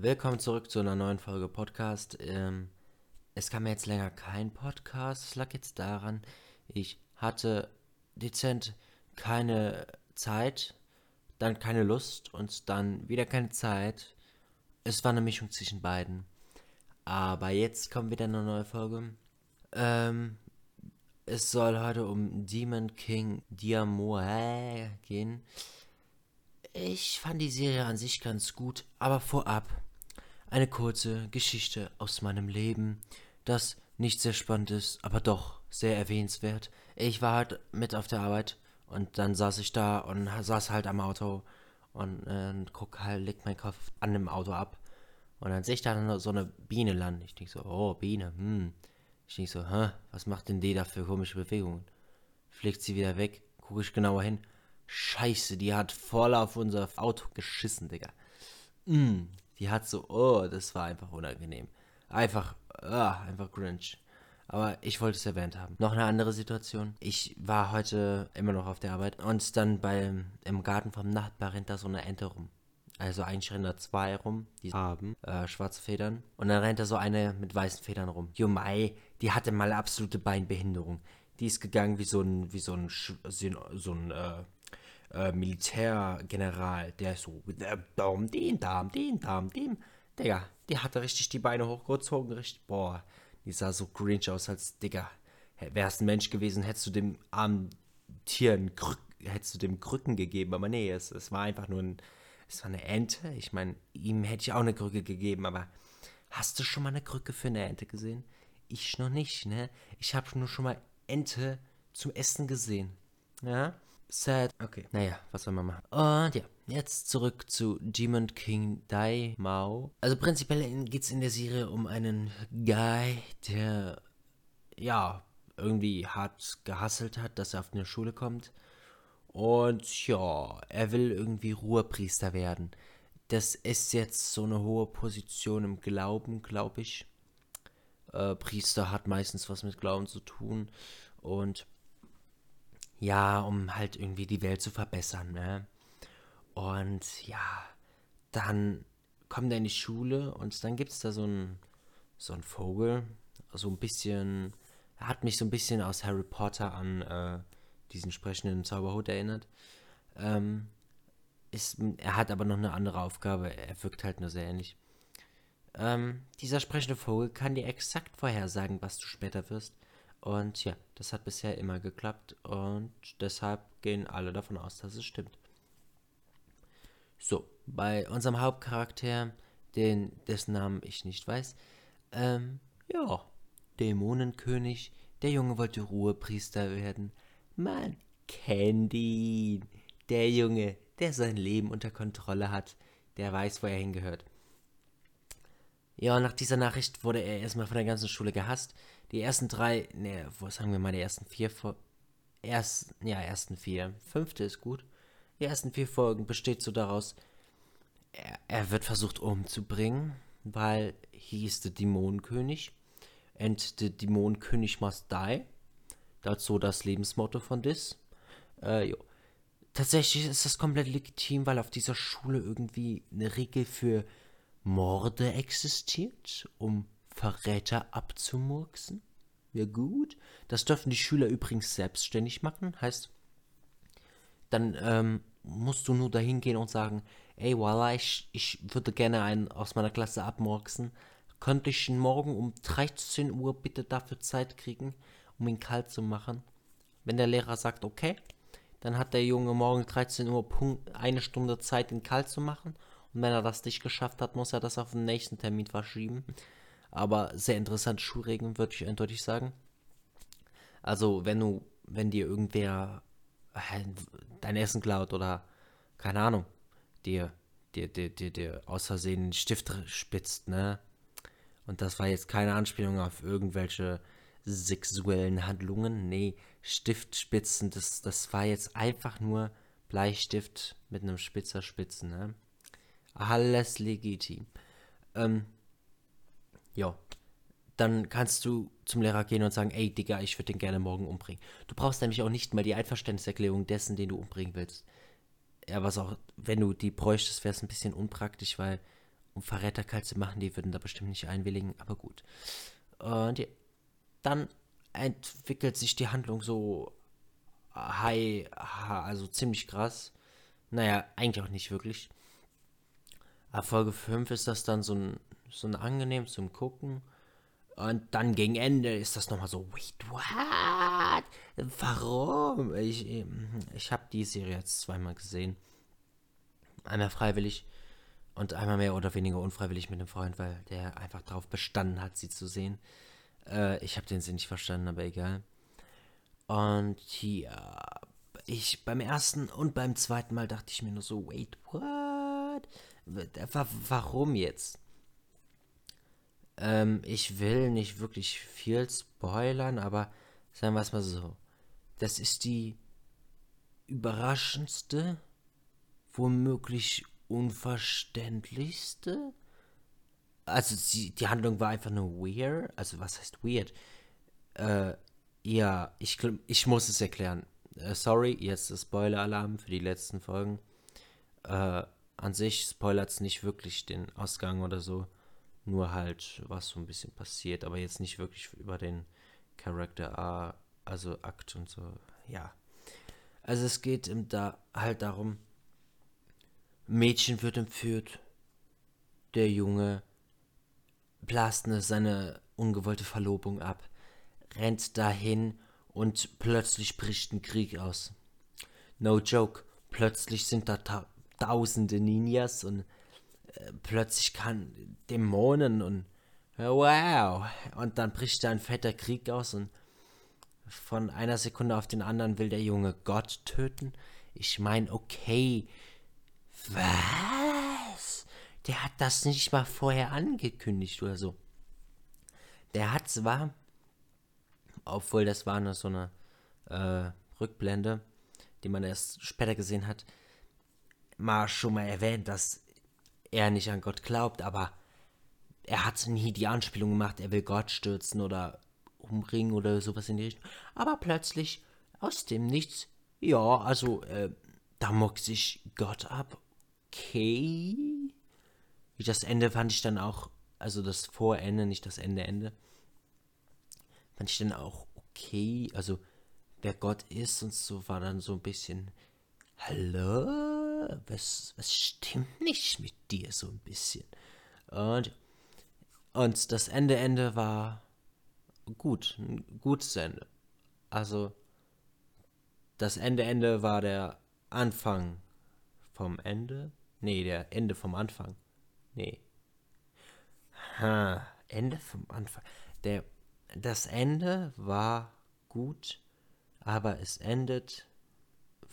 Willkommen zurück zu einer neuen Folge Podcast. Ähm, es kam jetzt länger kein Podcast. Es lag jetzt daran, ich hatte dezent keine Zeit, dann keine Lust und dann wieder keine Zeit. Es war eine Mischung zwischen beiden. Aber jetzt kommt wieder eine neue Folge. Ähm, es soll heute um Demon King Diamoe gehen. Ich fand die Serie an sich ganz gut, aber vorab eine kurze Geschichte aus meinem Leben, das nicht sehr spannend ist, aber doch sehr erwähnenswert. Ich war halt mit auf der Arbeit und dann saß ich da und saß halt am Auto und äh, guck halt, leg meinen Kopf an dem Auto ab. Und dann sehe ich da so eine Biene landen. Ich denke so, oh, Biene, hm. Ich denke so, hä, was macht denn die da für komische Bewegungen? Fliegt sie wieder weg, gucke ich genauer hin. Scheiße, die hat voll auf unser Auto geschissen, Digga. Mm, die hat so, oh, das war einfach unangenehm. Einfach, ah, einfach cringe. Aber ich wollte es erwähnt haben. Noch eine andere Situation. Ich war heute immer noch auf der Arbeit und dann beim, im Garten vom Nachbar rennt da so eine Ente rum. Also eigentlich rennen da zwei rum, die haben äh, schwarze Federn. Und dann rennt da so eine mit weißen Federn rum. Jumai, die hatte mal absolute Beinbehinderung. Die ist gegangen wie so ein, wie so ein, so ein, äh, äh, Militärgeneral, der so, Dom, den Darm, den Darm, dem. Digga, die hatte richtig die Beine hochgezogen, richtig, boah, die sah so cringe aus als, Digga, wärst ein Mensch gewesen, hättest du dem armen Tier einen Krück, hättest du dem Krücken gegeben, aber nee, es, es war einfach nur ein, es war eine Ente. Ich meine, ihm hätte ich auch eine Krücke gegeben, aber hast du schon mal eine Krücke für eine Ente gesehen? Ich noch nicht, ne? Ich habe nur schon mal Ente zum Essen gesehen. Ja? Sad. Okay. Naja, was soll man machen? Und ja, jetzt zurück zu Demon King Dai Mao. Also prinzipiell geht es in der Serie um einen Guy, der ja irgendwie hart gehasselt hat, dass er auf eine Schule kommt. Und ja, er will irgendwie Ruhepriester werden. Das ist jetzt so eine hohe Position im Glauben, glaube ich. Äh, Priester hat meistens was mit Glauben zu tun. Und ja, um halt irgendwie die Welt zu verbessern, ne? Und ja, dann kommt er in die Schule und dann gibt es da so einen so ein Vogel, so ein bisschen, er hat mich so ein bisschen aus Harry Potter an äh, diesen sprechenden Zauberhut erinnert. Ähm, ist, er hat aber noch eine andere Aufgabe, er wirkt halt nur sehr ähnlich. Ähm, dieser sprechende Vogel kann dir exakt vorhersagen, was du später wirst. Und ja, das hat bisher immer geklappt und deshalb gehen alle davon aus, dass es stimmt. So, bei unserem Hauptcharakter, den, dessen Namen ich nicht weiß, ähm, ja, Dämonenkönig, der Junge wollte Ruhepriester werden. Man kennt ihn. Der Junge, der sein Leben unter Kontrolle hat, der weiß, wo er hingehört. Ja, nach dieser Nachricht wurde er erstmal von der ganzen Schule gehasst. Die ersten drei, ne, wo sagen wir mal, die ersten vier, erst, ja, ersten vier, fünfte ist gut. Die ersten vier Folgen besteht so daraus, er, er wird versucht umzubringen, weil he is the Dämonenkönig and the Dämonenkönig must die. Dazu das Lebensmotto von Dis. Äh. Tatsächlich ist das komplett legitim, weil auf dieser Schule irgendwie eine Regel für Morde existiert, um Verräter abzumurksen. Ja gut. Das dürfen die Schüler übrigens selbstständig machen. Heißt, dann ähm, musst du nur dahin gehen und sagen, ey, voila, ich, ich würde gerne einen aus meiner Klasse abmurksen. Könnte ich morgen um 13 Uhr bitte dafür Zeit kriegen, um ihn kalt zu machen? Wenn der Lehrer sagt, okay, dann hat der Junge morgen 13 Uhr Punkt eine Stunde Zeit, ihn kalt zu machen und wenn er das nicht geschafft hat, muss er das auf den nächsten Termin verschieben. Aber sehr interessant Schulregeln, würde ich eindeutig sagen. Also, wenn du, wenn dir irgendwer äh, dein Essen klaut oder, keine Ahnung, dir, dir, dir, dir, dir aus Versehen einen Stift spitzt, ne? Und das war jetzt keine Anspielung auf irgendwelche sexuellen Handlungen. Nee, Stiftspitzen, das, das war jetzt einfach nur Bleistift mit einem Spitzer Spitzen, ne? Alles legitim. Ähm, ja. Dann kannst du zum Lehrer gehen und sagen, ey Digga, ich würde den gerne morgen umbringen. Du brauchst nämlich auch nicht mal die Einverständniserklärung dessen, den du umbringen willst. Ja, was auch, wenn du die bräuchtest, wäre es ein bisschen unpraktisch, weil um Verräterkalt zu machen. Die würden da bestimmt nicht einwilligen, aber gut. Und ja, dann entwickelt sich die Handlung so high, also ziemlich krass. Naja, eigentlich auch nicht wirklich. Ab Folge 5 ist das dann so ein, so ein angenehm zum Gucken. Und dann gegen Ende ist das nochmal so, wait, what? Warum? Ich, ich habe die Serie jetzt zweimal gesehen. Einmal freiwillig und einmal mehr oder weniger unfreiwillig mit einem Freund, weil der einfach darauf bestanden hat, sie zu sehen. Äh, ich habe den Sinn nicht verstanden, aber egal. Und ja, ich beim ersten und beim zweiten Mal dachte ich mir nur so, wait, what? Warum jetzt? Ähm, ich will nicht wirklich viel spoilern, aber sagen wir es mal so. Das ist die überraschendste, womöglich unverständlichste. Also die, die Handlung war einfach nur weird. Also was heißt weird? Äh, ja, ich, ich muss es erklären. Äh, sorry, jetzt ist Spoiler-Alarm für die letzten Folgen. Äh, an sich spoilert es nicht wirklich den Ausgang oder so. Nur halt, was so ein bisschen passiert, aber jetzt nicht wirklich über den Charakter A, also Akt und so. Ja. Also es geht im da halt darum, Mädchen wird entführt, der Junge blast ne, seine ungewollte Verlobung ab, rennt dahin und plötzlich bricht ein Krieg aus. No joke, plötzlich sind da ta tausende Ninjas und plötzlich kann Dämonen und wow. Und dann bricht da ein fetter Krieg aus und von einer Sekunde auf den anderen will der Junge Gott töten. Ich meine, okay. Was? Der hat das nicht mal vorher angekündigt oder so. Der hat zwar, obwohl das war nur so eine äh, Rückblende, die man erst später gesehen hat, mal schon mal erwähnt, dass er nicht an Gott glaubt, aber er hat nie die Anspielung gemacht, er will Gott stürzen oder umbringen oder sowas in die Richtung. Aber plötzlich, aus dem Nichts, ja, also, äh, da muckt sich Gott ab. Okay. Das Ende fand ich dann auch, also das Vorende, nicht das Ende-Ende, fand ich dann auch okay. Also, wer Gott ist und so, war dann so ein bisschen, hallo? Was, was stimmt nicht mit dir so ein bisschen? Und, und das Ende, Ende war gut, ein gutes Ende. Also, das Ende, Ende war der Anfang vom Ende? Nee, der Ende vom Anfang. Nee. Ha, Ende vom Anfang. Der, das Ende war gut, aber es endet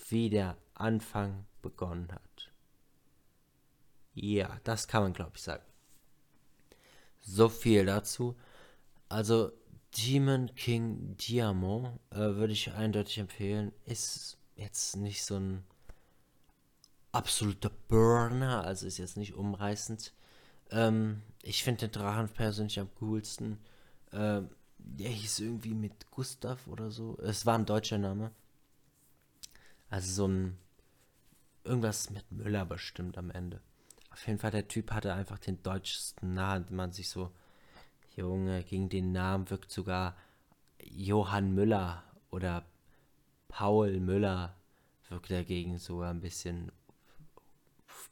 wie der Anfang begonnen hat. Ja, das kann man, glaube ich, sagen. So viel dazu. Also, Demon King Diamond äh, würde ich eindeutig empfehlen. Ist jetzt nicht so ein absoluter Burner, also ist jetzt nicht umreißend. Ähm, ich finde den Drachen persönlich am coolsten. Ähm, der hieß irgendwie mit Gustav oder so. Es war ein deutscher Name. Also so ein irgendwas mit Müller bestimmt am Ende. Auf jeden Fall, der Typ hatte einfach den deutschesten Namen, man sich so, Junge, gegen den Namen wirkt sogar Johann Müller oder Paul Müller wirkt dagegen sogar ein bisschen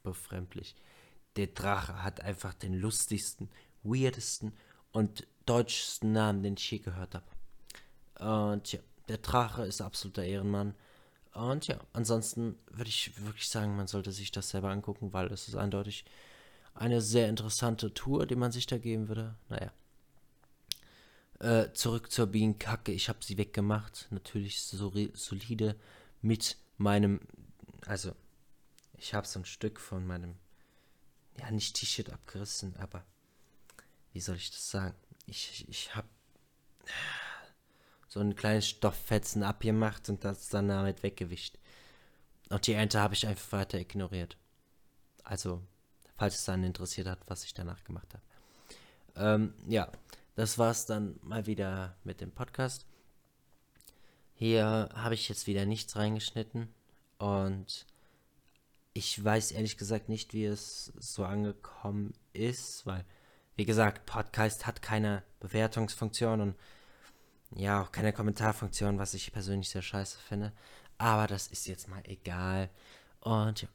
befremdlich. Der Drache hat einfach den lustigsten, weirdesten und deutschesten Namen, den ich je gehört habe. Und ja, der Drache ist absoluter Ehrenmann. Und ja, ansonsten würde ich wirklich sagen, man sollte sich das selber angucken, weil es ist eindeutig eine sehr interessante Tour, die man sich da geben würde. Naja. Äh, zurück zur Bienenkacke. Ich habe sie weggemacht. Natürlich so solide mit meinem. Also, ich habe so ein Stück von meinem. Ja, nicht T-Shirt abgerissen, aber. Wie soll ich das sagen? Ich, ich habe so ein kleines Stofffetzen abgemacht und das dann damit weggewischt. Und die Ente habe ich einfach weiter ignoriert. Also, falls es dann interessiert hat, was ich danach gemacht habe. Ähm, ja, das war's dann mal wieder mit dem Podcast. Hier habe ich jetzt wieder nichts reingeschnitten und ich weiß ehrlich gesagt nicht, wie es so angekommen ist, weil, wie gesagt, Podcast hat keine Bewertungsfunktion und ja, auch keine Kommentarfunktion, was ich persönlich sehr scheiße finde. Aber das ist jetzt mal egal. Und ja.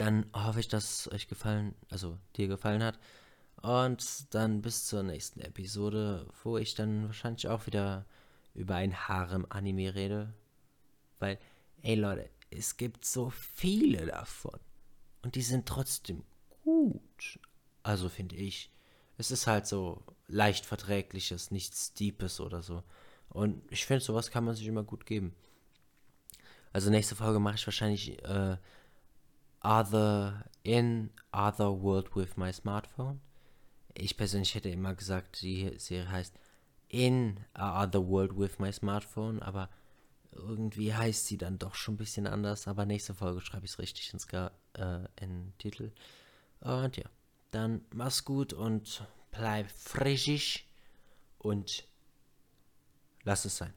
Dann hoffe ich, dass es euch gefallen, also dir gefallen hat. Und dann bis zur nächsten Episode, wo ich dann wahrscheinlich auch wieder über ein Harem-Anime rede. Weil, ey Leute, es gibt so viele davon. Und die sind trotzdem gut. Also finde ich. Es ist halt so leicht verträgliches, nichts Deepes oder so. Und ich finde, sowas kann man sich immer gut geben. Also nächste Folge mache ich wahrscheinlich äh, Other in Other World with my Smartphone. Ich persönlich hätte immer gesagt, die Serie heißt In Other World with my Smartphone, aber irgendwie heißt sie dann doch schon ein bisschen anders. Aber nächste Folge schreibe ich es richtig ins Ga äh, in Titel. Und ja, dann mach's gut und bleib frisch und lass es sein.